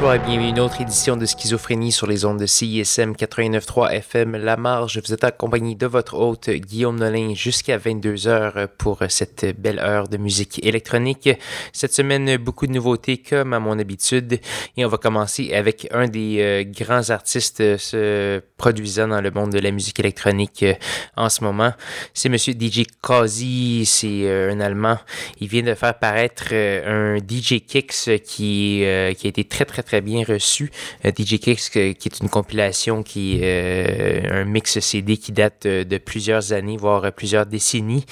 bonsoir et bienvenue à une autre édition de Schizophrénie sur les ondes de CISM 89.3 FM La Marge. Vous êtes accompagné de votre hôte Guillaume Nolin jusqu'à 22h pour cette belle heure de musique électronique. Cette semaine, beaucoup de nouveautés comme à mon habitude et on va commencer avec un des euh, grands artistes se produisant dans le monde de la musique électronique euh, en ce moment. C'est monsieur DJ Kazi, c'est euh, un Allemand. Il vient de faire paraître un DJ Kicks qui, qui a été très très très bien reçu. Euh, DJ Kicks, qui est une compilation qui est euh, un mix CD qui date de, plusieurs années, voire plusieurs décennies.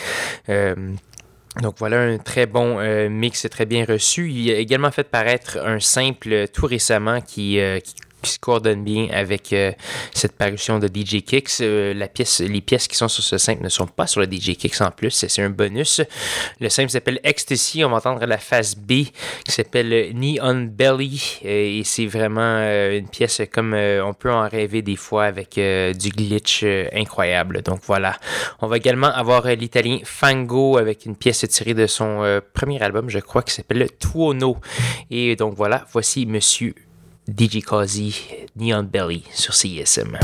Euh, donc voilà un très bon mix très bien reçu. Il a également fait paraître un simple tout récemment qui qui se coordonne bien avec euh, cette parution de DJ Kicks. Euh, la pièce, les pièces qui sont sur ce simple ne sont pas sur le DJ Kicks en plus, c'est un bonus. Le simple s'appelle Ecstasy, on va entendre la phase B qui s'appelle Neon Belly euh, et c'est vraiment une pièce comme on peut en rêver des fois avec du glitch incroyable. Donc voilà. On va également avoir l'italien Fango avec une pièce tirée de son premier album, je crois, qui s'appelle Tuono. Et donc voilà, voici Monsieur DJ Kazi, Neon Belly sur CISM.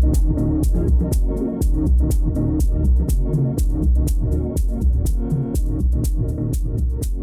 Thank you.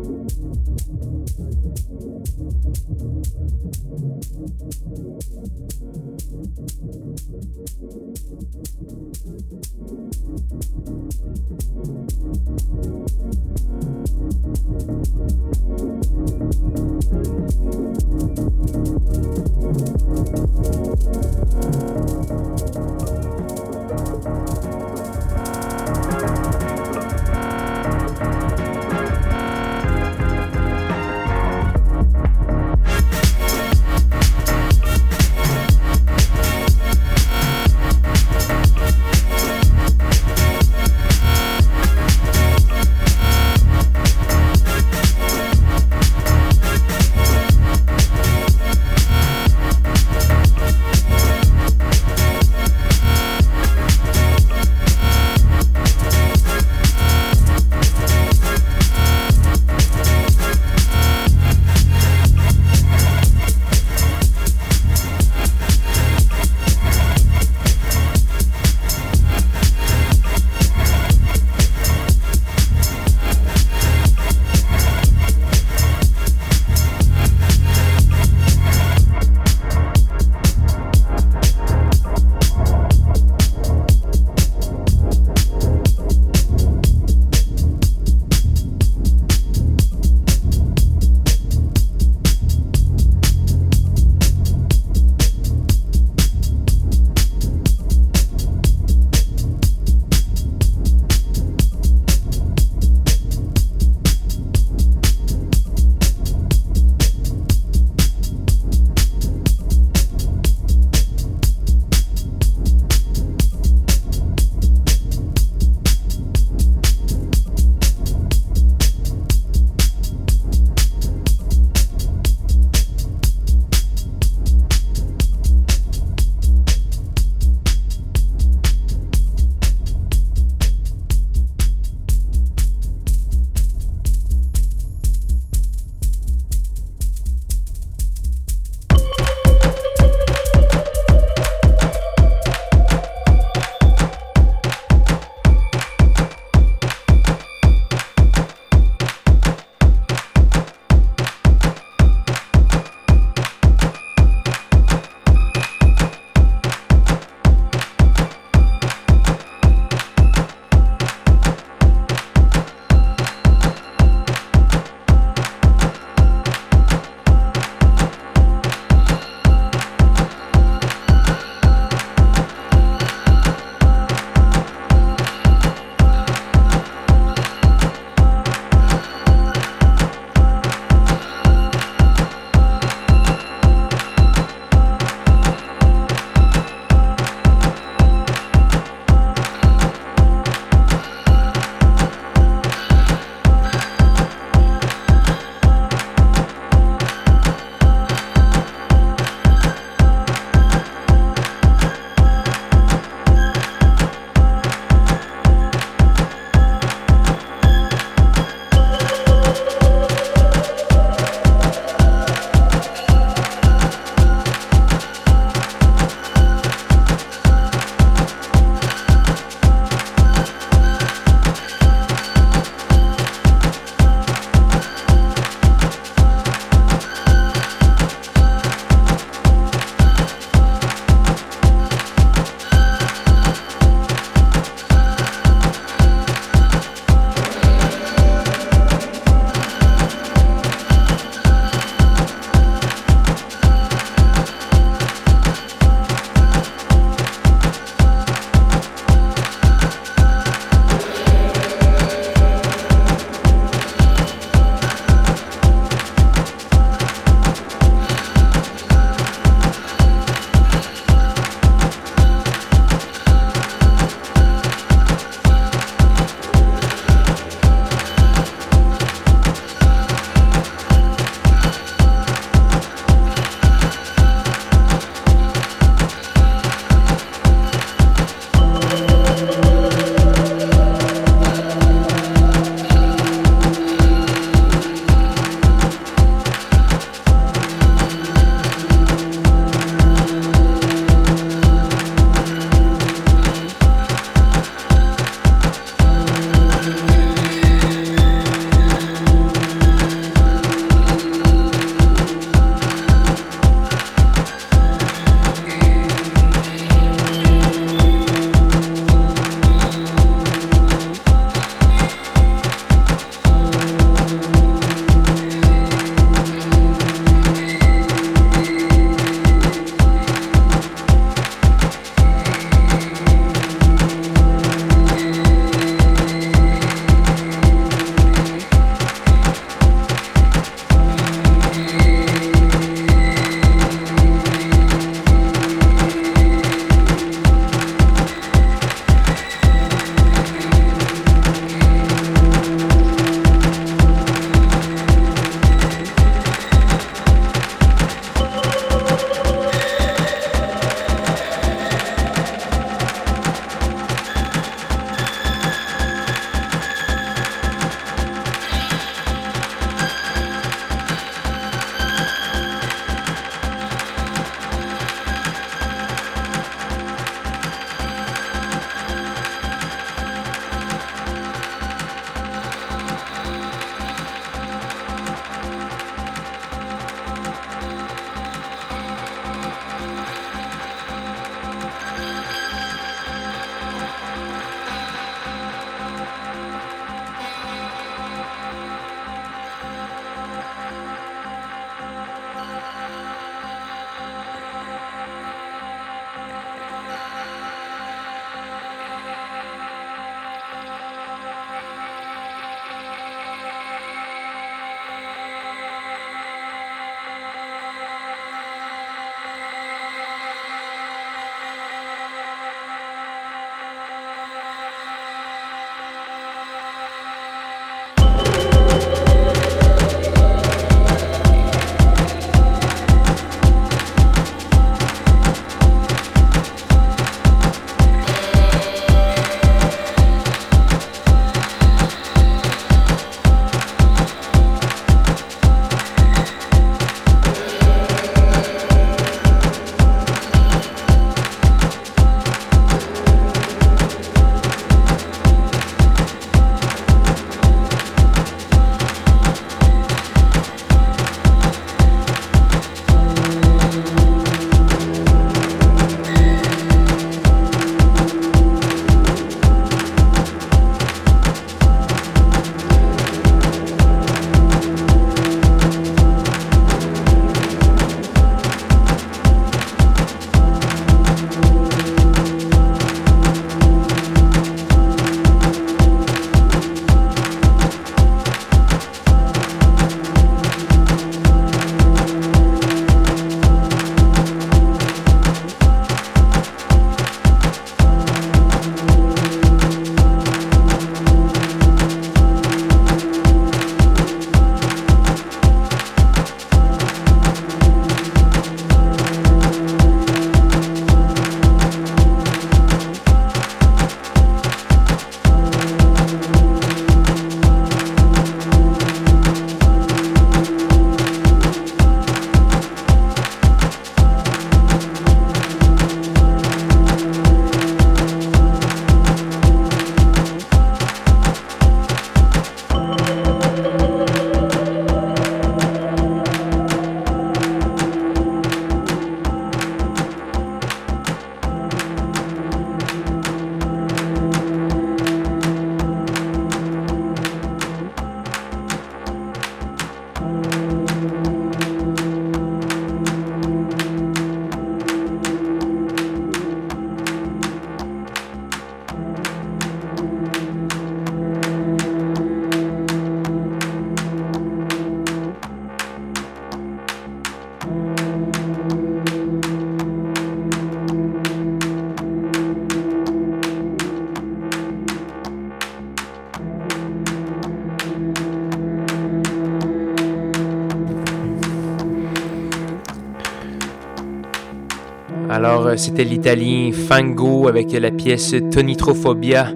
C'était l'italien Fango avec la pièce Tonitrophobia.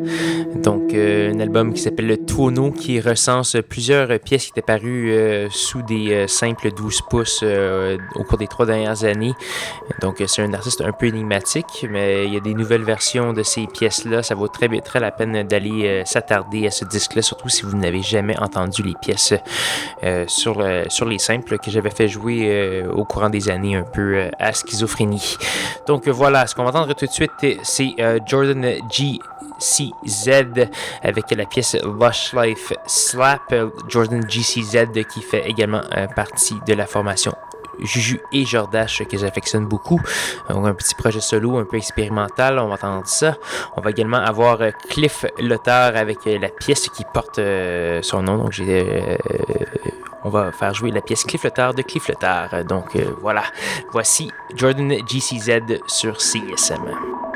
Donc, euh, un album qui s'appelle Qui recense plusieurs pièces qui étaient parues euh, sous des simples 12 pouces au cours des trois dernières années. Donc, c'est un artiste un peu énigmatique, mais il y a des nouvelles versions de ces pièces-là. Ça vaut très, très la peine d'aller s'attarder à ce disque-là, surtout si vous n'avez jamais entendu les pièces sur, sur les simples que j'avais fait jouer au courant des années un peu à schizophrénie. Donc voilà, ce qu'on va entendre tout de suite, c'est euh, Jordan GCZ avec la pièce Lush Life Slap. Jordan GCZ qui fait également euh, partie de la formation Juju et Jordache que j'affectionne beaucoup. Donc un petit projet solo un peu expérimental, on va entendre ça. On va également avoir euh, Cliff Lothar avec la pièce qui porte son nom. Donc on va faire jouer la pièce Cliff de Cliff Donc euh, voilà, voici Jordan GCZ sur CSM.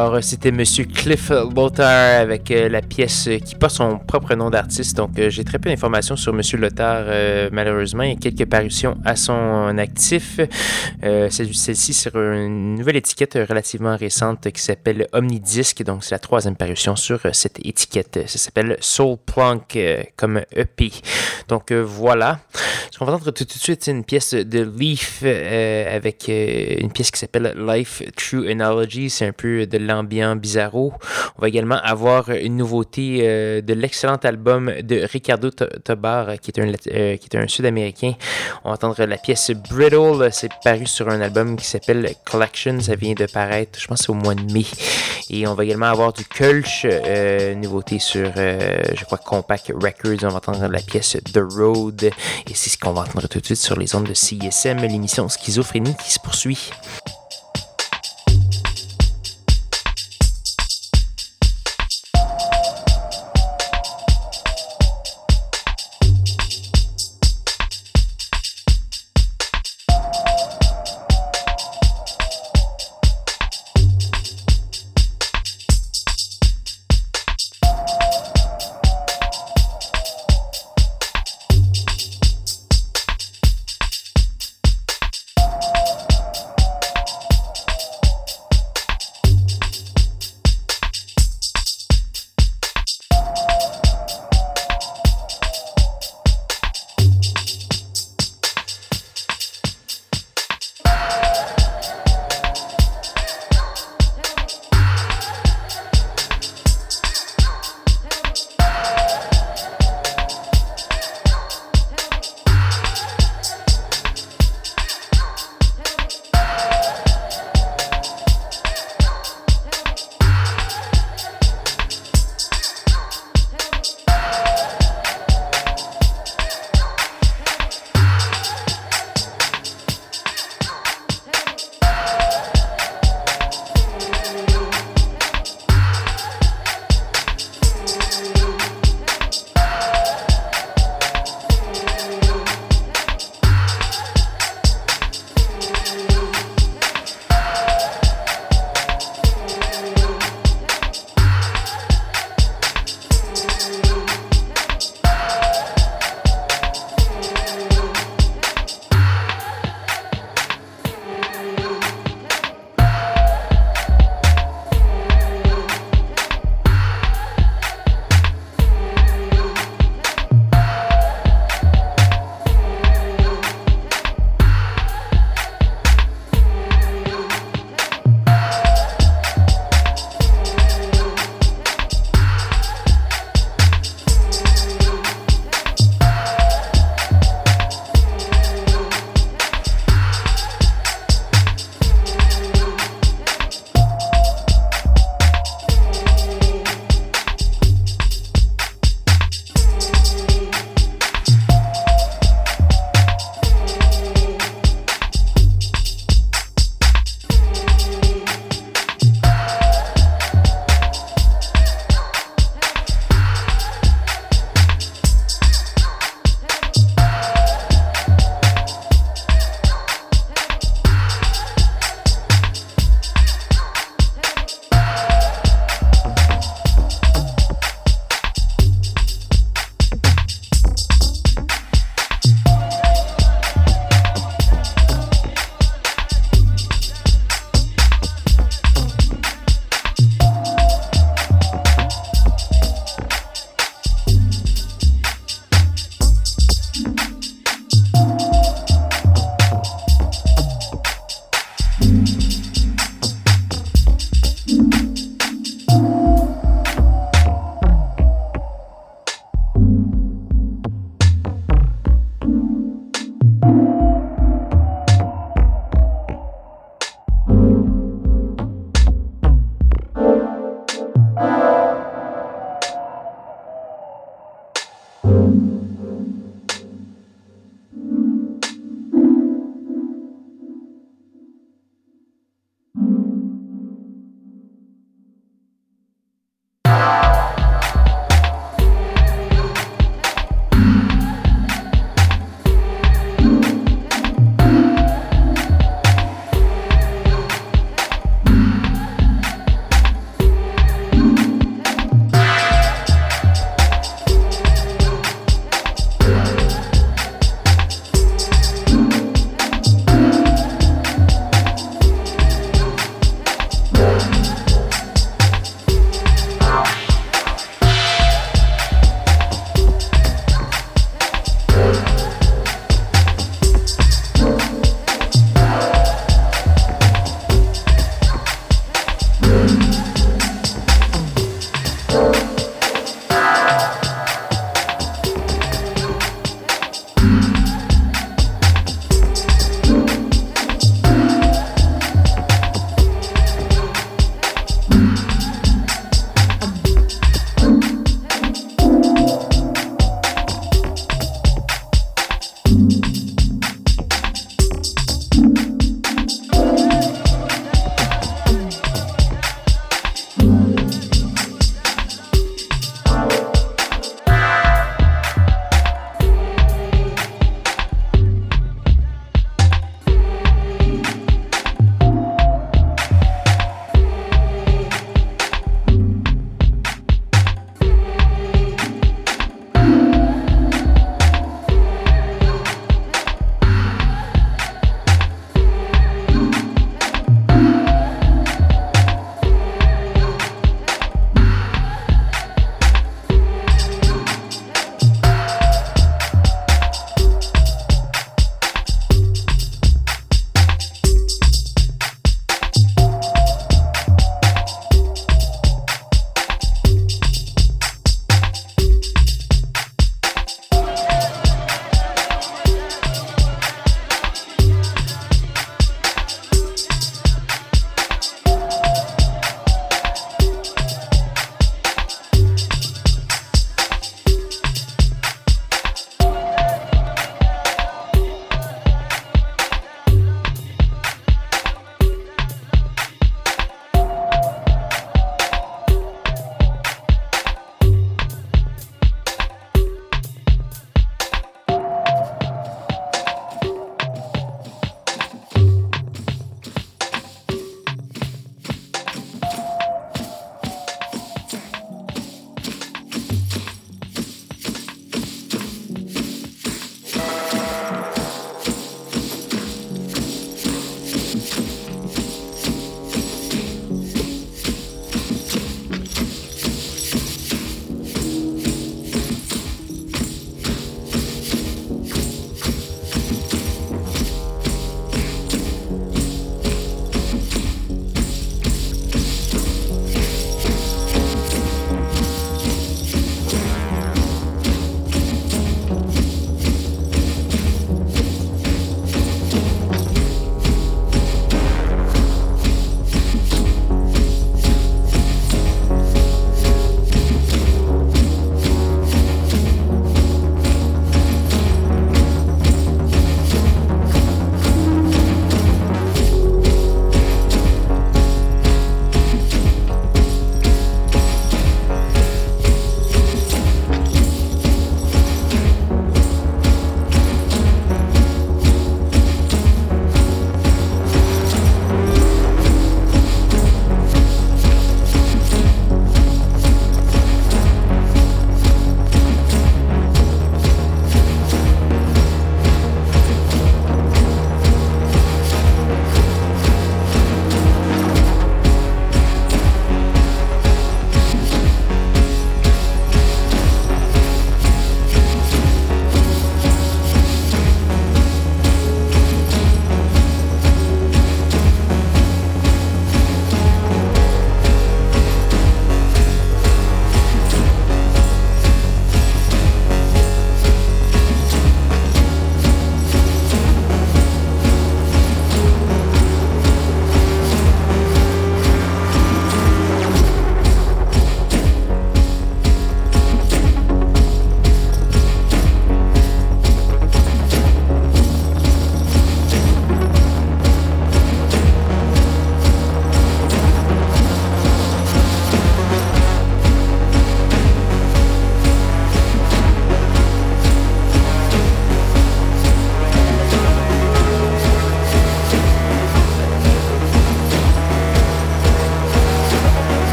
Alors, c'était Monsieur Cliff Lothar avec euh, la pièce qui porte son propre nom d'artiste. Donc, euh, j'ai très peu d'informations sur Monsieur Lothar, euh, malheureusement. Il y a quelques parutions à son actif. Celle-ci sur une nouvelle étiquette relativement récente qui s'appelle Omnidisc. Donc, c'est la troisième parution sur cette étiquette. Ça s'appelle Soul Plunk comme EP. Donc, voilà. Ce qu'on va entendre tout, tout, de suite, c'est une pièce de Leaf avec une pièce qui s'appelle Life True Analogy. C'est un peu de l'ambiance bizarro. On va également avoir une nouveauté euh, de l'excellent album de Ricardo Tobar, qui est un, euh, un Sud-Américain. On va entendre la pièce Brittle. C'est paru sur un album qui s'appelle Collection. Ça vient de paraître, je pense, au mois de mai. Et on va également avoir du Kulch, euh, nouveauté sur, je crois, Compact Records. On va entendre la pièce The Road. Et c'est ce qu'on va entendre tout de suite sur les ondes de CISM, l'émission Schizophrénie qui se poursuit.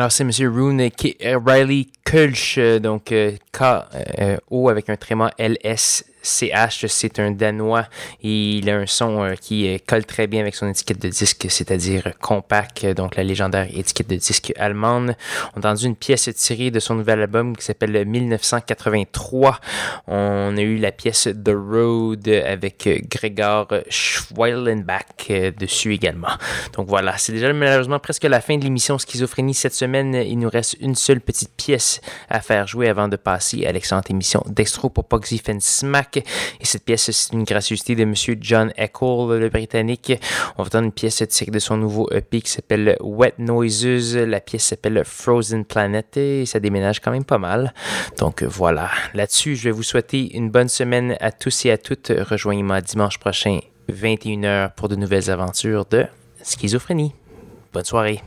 Alors, c'est M. Rune Riley Kulch, donc K-O avec un tréma L-S CH, c'est un Danois et il a un son euh, qui euh, colle très bien avec son étiquette de disque, c'est-à-dire compact, donc la légendaire étiquette de disque allemande. On a entendu une pièce tirée de son nouvel album qui s'appelle 1983. On a eu la pièce The Road avec Gregor Schweilenbach euh, dessus également. Donc voilà, c'est déjà malheureusement presque la fin de l'émission Schizophrénie cette semaine. Il nous reste une seule petite pièce à faire jouer avant de passer à l'excellente émission Dextro Popoxy Smack et cette pièce, c'est une gracieuseté de M. John Eccles, le Britannique. On va entendre une pièce tirée de son nouveau EP qui s'appelle Wet Noises. La pièce s'appelle Frozen Planet et ça déménage quand même pas mal. Donc voilà. Là-dessus, je vais vous souhaiter une bonne semaine à tous et à toutes. Rejoignez-moi dimanche prochain, 21h, pour de nouvelles aventures de schizophrénie. Bonne soirée.